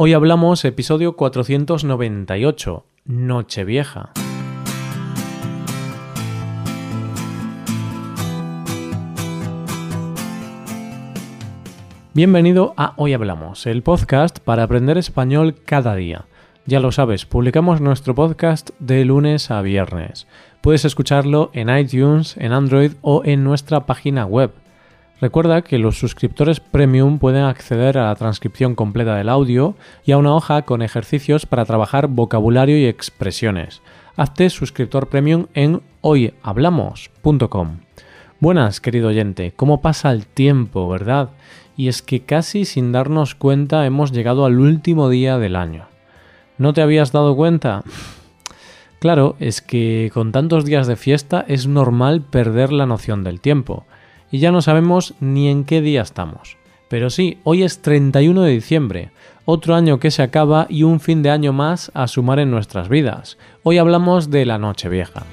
Hoy hablamos episodio 498, Nochevieja. Bienvenido a Hoy Hablamos, el podcast para aprender español cada día. Ya lo sabes, publicamos nuestro podcast de lunes a viernes. Puedes escucharlo en iTunes, en Android o en nuestra página web Recuerda que los suscriptores premium pueden acceder a la transcripción completa del audio y a una hoja con ejercicios para trabajar vocabulario y expresiones. Hazte suscriptor premium en hoyhablamos.com. Buenas, querido oyente, ¿cómo pasa el tiempo, verdad? Y es que casi sin darnos cuenta hemos llegado al último día del año. ¿No te habías dado cuenta? Claro, es que con tantos días de fiesta es normal perder la noción del tiempo y ya no sabemos ni en qué día estamos. Pero sí, hoy es 31 de diciembre, otro año que se acaba y un fin de año más a sumar en nuestras vidas. Hoy hablamos de la Nochevieja.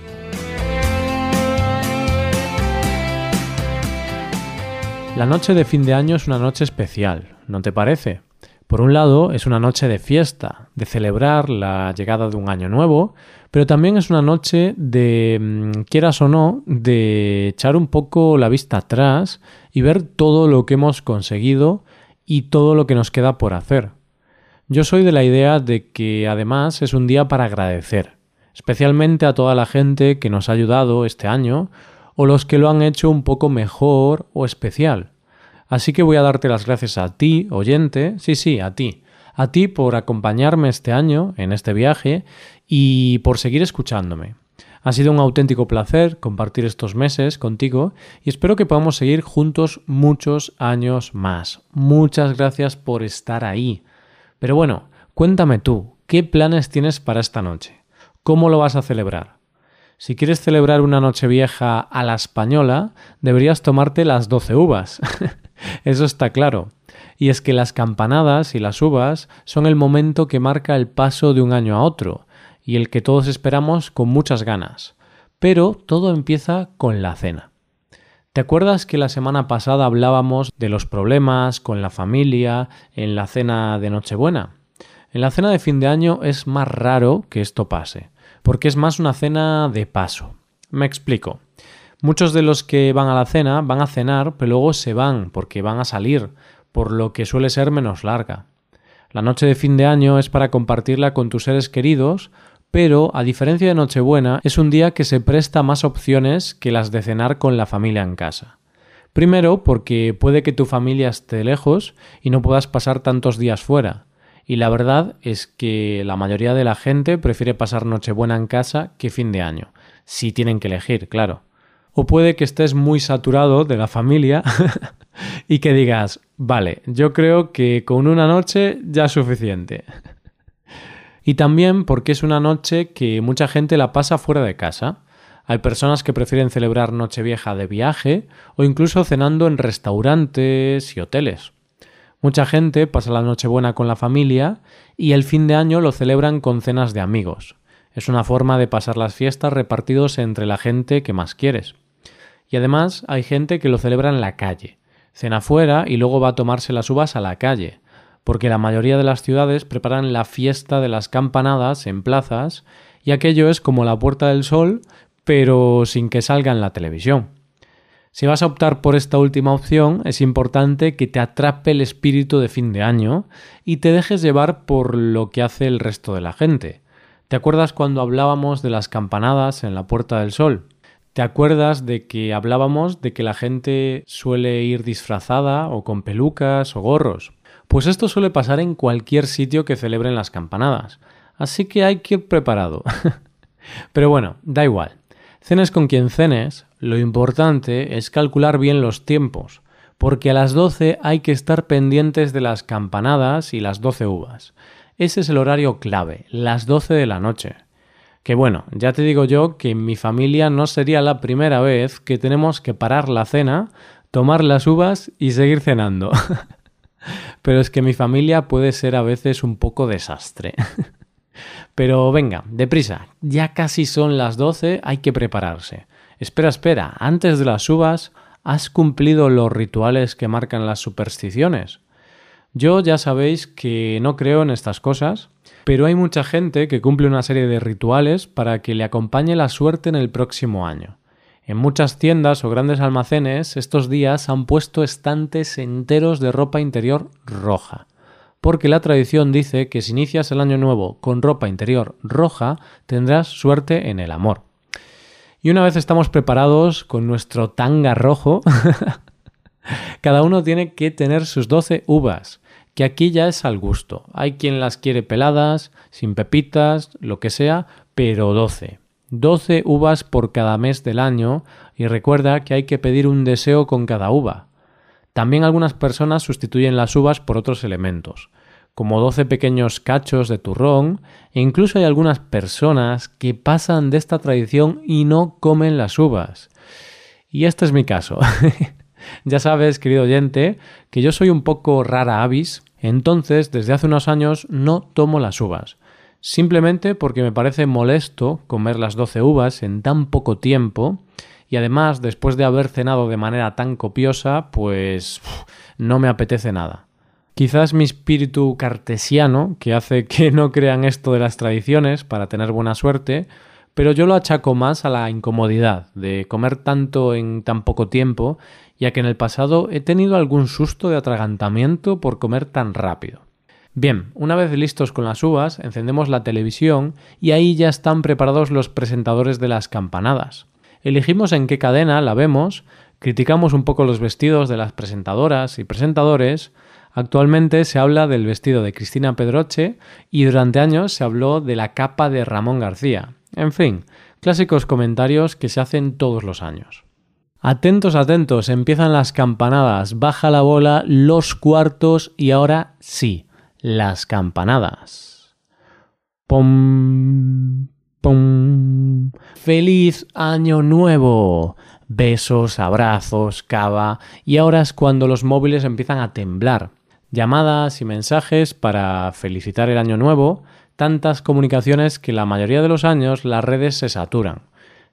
La noche de fin de año es una noche especial, ¿no te parece? Por un lado, es una noche de fiesta, de celebrar la llegada de un año nuevo, pero también es una noche de, mm, quieras o no, de echar un poco la vista atrás y ver todo lo que hemos conseguido y todo lo que nos queda por hacer. Yo soy de la idea de que además es un día para agradecer, especialmente a toda la gente que nos ha ayudado este año o los que lo han hecho un poco mejor o especial. Así que voy a darte las gracias a ti, oyente, sí, sí, a ti, a ti por acompañarme este año en este viaje y por seguir escuchándome. Ha sido un auténtico placer compartir estos meses contigo y espero que podamos seguir juntos muchos años más. Muchas gracias por estar ahí. Pero bueno, cuéntame tú, ¿qué planes tienes para esta noche? ¿Cómo lo vas a celebrar? Si quieres celebrar una noche vieja a la española, deberías tomarte las 12 uvas. Eso está claro. Y es que las campanadas y las uvas son el momento que marca el paso de un año a otro, y el que todos esperamos con muchas ganas. Pero todo empieza con la cena. ¿Te acuerdas que la semana pasada hablábamos de los problemas con la familia en la cena de Nochebuena? En la cena de fin de año es más raro que esto pase, porque es más una cena de paso. Me explico. Muchos de los que van a la cena van a cenar, pero luego se van porque van a salir, por lo que suele ser menos larga. La noche de fin de año es para compartirla con tus seres queridos, pero a diferencia de Nochebuena, es un día que se presta más opciones que las de cenar con la familia en casa. Primero, porque puede que tu familia esté lejos y no puedas pasar tantos días fuera. Y la verdad es que la mayoría de la gente prefiere pasar Nochebuena en casa que fin de año, si tienen que elegir, claro. O puede que estés muy saturado de la familia y que digas, vale, yo creo que con una noche ya es suficiente. y también porque es una noche que mucha gente la pasa fuera de casa. Hay personas que prefieren celebrar Nochevieja de viaje o incluso cenando en restaurantes y hoteles. Mucha gente pasa la Nochebuena con la familia y el fin de año lo celebran con cenas de amigos. Es una forma de pasar las fiestas repartidos entre la gente que más quieres. Y además hay gente que lo celebra en la calle. Cena fuera y luego va a tomarse las uvas a la calle, porque la mayoría de las ciudades preparan la fiesta de las campanadas en plazas y aquello es como la Puerta del Sol, pero sin que salga en la televisión. Si vas a optar por esta última opción, es importante que te atrape el espíritu de fin de año y te dejes llevar por lo que hace el resto de la gente. ¿Te acuerdas cuando hablábamos de las campanadas en la Puerta del Sol? ¿Te acuerdas de que hablábamos de que la gente suele ir disfrazada o con pelucas o gorros? Pues esto suele pasar en cualquier sitio que celebren las campanadas, así que hay que ir preparado. Pero bueno, da igual. Cenes con quien cenes, lo importante es calcular bien los tiempos, porque a las 12 hay que estar pendientes de las campanadas y las 12 uvas. Ese es el horario clave, las 12 de la noche. Que bueno, ya te digo yo que en mi familia no sería la primera vez que tenemos que parar la cena, tomar las uvas y seguir cenando. Pero es que mi familia puede ser a veces un poco desastre. Pero venga, deprisa, ya casi son las 12, hay que prepararse. Espera, espera, antes de las uvas, ¿has cumplido los rituales que marcan las supersticiones? Yo ya sabéis que no creo en estas cosas, pero hay mucha gente que cumple una serie de rituales para que le acompañe la suerte en el próximo año. En muchas tiendas o grandes almacenes estos días han puesto estantes enteros de ropa interior roja, porque la tradición dice que si inicias el año nuevo con ropa interior roja tendrás suerte en el amor. Y una vez estamos preparados con nuestro tanga rojo, cada uno tiene que tener sus 12 uvas, que aquí ya es al gusto. Hay quien las quiere peladas, sin pepitas, lo que sea, pero 12. 12 uvas por cada mes del año y recuerda que hay que pedir un deseo con cada uva. También algunas personas sustituyen las uvas por otros elementos, como 12 pequeños cachos de turrón, e incluso hay algunas personas que pasan de esta tradición y no comen las uvas. Y este es mi caso. ya sabes, querido oyente, que yo soy un poco rara avis, entonces desde hace unos años no tomo las uvas simplemente porque me parece molesto comer las 12 uvas en tan poco tiempo y además después de haber cenado de manera tan copiosa, pues no me apetece nada. Quizás mi espíritu cartesiano, que hace que no crean esto de las tradiciones para tener buena suerte, pero yo lo achaco más a la incomodidad de comer tanto en tan poco tiempo, ya que en el pasado he tenido algún susto de atragantamiento por comer tan rápido. Bien, una vez listos con las uvas, encendemos la televisión y ahí ya están preparados los presentadores de las campanadas. Elegimos en qué cadena la vemos, criticamos un poco los vestidos de las presentadoras y presentadores. Actualmente se habla del vestido de Cristina Pedroche y durante años se habló de la capa de Ramón García. En fin, clásicos comentarios que se hacen todos los años. Atentos, atentos, empiezan las campanadas, baja la bola, los cuartos y ahora sí las campanadas. ¡Pum! ¡Pum! ¡Feliz Año Nuevo! Besos, abrazos, cava y ahora es cuando los móviles empiezan a temblar. Llamadas y mensajes para felicitar el Año Nuevo, tantas comunicaciones que la mayoría de los años las redes se saturan.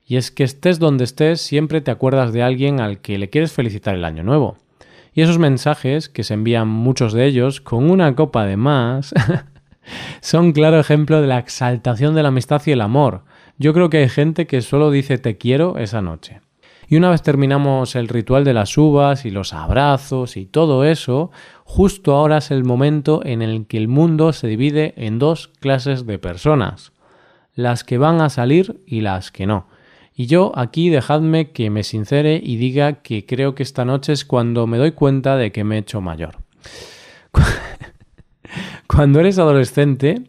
Y es que estés donde estés, siempre te acuerdas de alguien al que le quieres felicitar el Año Nuevo. Y esos mensajes, que se envían muchos de ellos con una copa de más, son claro ejemplo de la exaltación de la amistad y el amor. Yo creo que hay gente que solo dice te quiero esa noche. Y una vez terminamos el ritual de las uvas y los abrazos y todo eso, justo ahora es el momento en el que el mundo se divide en dos clases de personas, las que van a salir y las que no. Y yo aquí dejadme que me sincere y diga que creo que esta noche es cuando me doy cuenta de que me he hecho mayor. Cuando eres adolescente,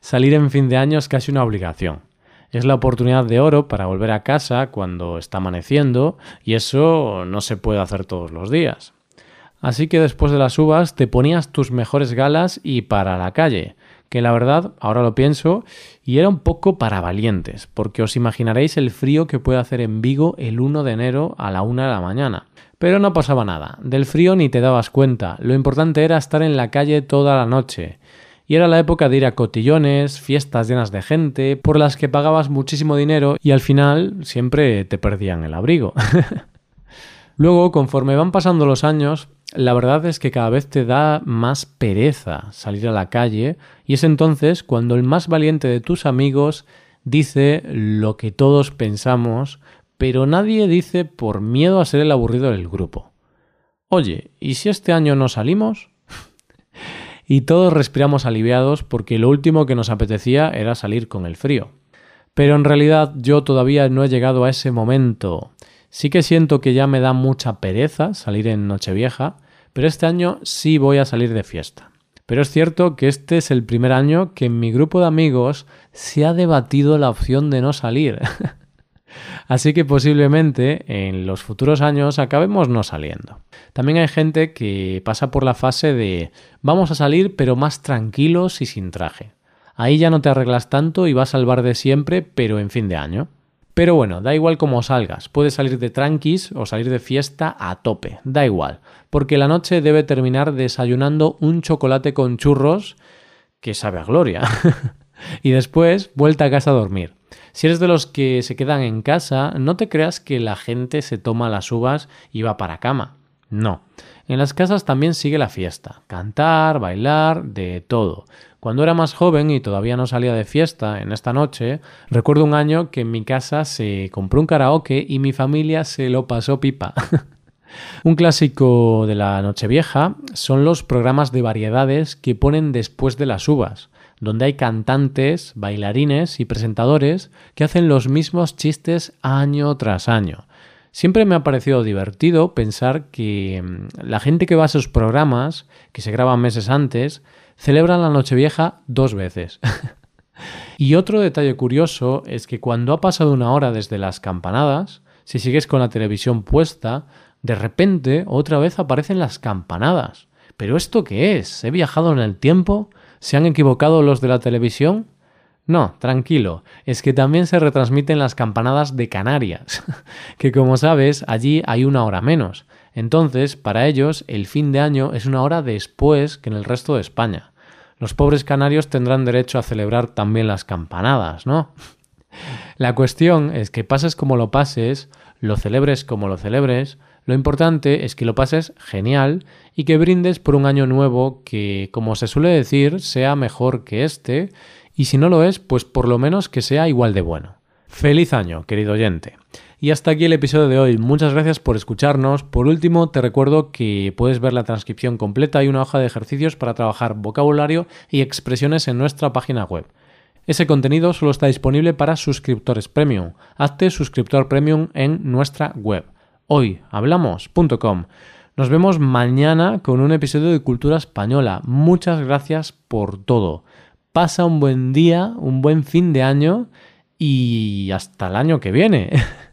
salir en fin de año es casi una obligación. Es la oportunidad de oro para volver a casa cuando está amaneciendo y eso no se puede hacer todos los días. Así que después de las uvas te ponías tus mejores galas y para la calle, que la verdad, ahora lo pienso, y era un poco para valientes, porque os imaginaréis el frío que puede hacer en Vigo el 1 de enero a la 1 de la mañana. Pero no pasaba nada, del frío ni te dabas cuenta, lo importante era estar en la calle toda la noche. Y era la época de ir a cotillones, fiestas llenas de gente, por las que pagabas muchísimo dinero y al final siempre te perdían el abrigo. Luego, conforme van pasando los años, la verdad es que cada vez te da más pereza salir a la calle y es entonces cuando el más valiente de tus amigos dice lo que todos pensamos, pero nadie dice por miedo a ser el aburrido del grupo. Oye, ¿y si este año no salimos? y todos respiramos aliviados porque lo último que nos apetecía era salir con el frío. Pero en realidad yo todavía no he llegado a ese momento. Sí que siento que ya me da mucha pereza salir en Nochevieja, pero este año sí voy a salir de fiesta. Pero es cierto que este es el primer año que en mi grupo de amigos se ha debatido la opción de no salir. Así que posiblemente en los futuros años acabemos no saliendo. También hay gente que pasa por la fase de vamos a salir pero más tranquilos y sin traje. Ahí ya no te arreglas tanto y vas al bar de siempre pero en fin de año. Pero bueno, da igual cómo salgas, puedes salir de tranquis o salir de fiesta a tope, da igual, porque la noche debe terminar desayunando un chocolate con churros que sabe a gloria. y después vuelta a casa a dormir. Si eres de los que se quedan en casa, no te creas que la gente se toma las uvas y va para cama. No. En las casas también sigue la fiesta, cantar, bailar, de todo. Cuando era más joven y todavía no salía de fiesta en esta noche, recuerdo un año que en mi casa se compró un karaoke y mi familia se lo pasó pipa. un clásico de la Nochevieja son los programas de variedades que ponen después de las uvas, donde hay cantantes, bailarines y presentadores que hacen los mismos chistes año tras año. Siempre me ha parecido divertido pensar que mm, la gente que va a esos programas, que se graban meses antes, celebran la Nochevieja dos veces. y otro detalle curioso es que cuando ha pasado una hora desde las campanadas, si sigues con la televisión puesta, de repente otra vez aparecen las campanadas. ¿Pero esto qué es? ¿He viajado en el tiempo? ¿Se han equivocado los de la televisión? No, tranquilo, es que también se retransmiten las campanadas de Canarias, que como sabes, allí hay una hora menos. Entonces, para ellos, el fin de año es una hora después que en el resto de España. Los pobres canarios tendrán derecho a celebrar también las campanadas, ¿no? La cuestión es que pases como lo pases, lo celebres como lo celebres, lo importante es que lo pases genial y que brindes por un año nuevo que, como se suele decir, sea mejor que este y si no lo es, pues por lo menos que sea igual de bueno. Feliz año, querido oyente. Y hasta aquí el episodio de hoy. Muchas gracias por escucharnos. Por último, te recuerdo que puedes ver la transcripción completa y una hoja de ejercicios para trabajar vocabulario y expresiones en nuestra página web. Ese contenido solo está disponible para suscriptores premium. Hazte suscriptor premium en nuestra web. Hoyhablamos.com. Nos vemos mañana con un episodio de Cultura Española. Muchas gracias por todo pasa un buen día, un buen fin de año y hasta el año que viene.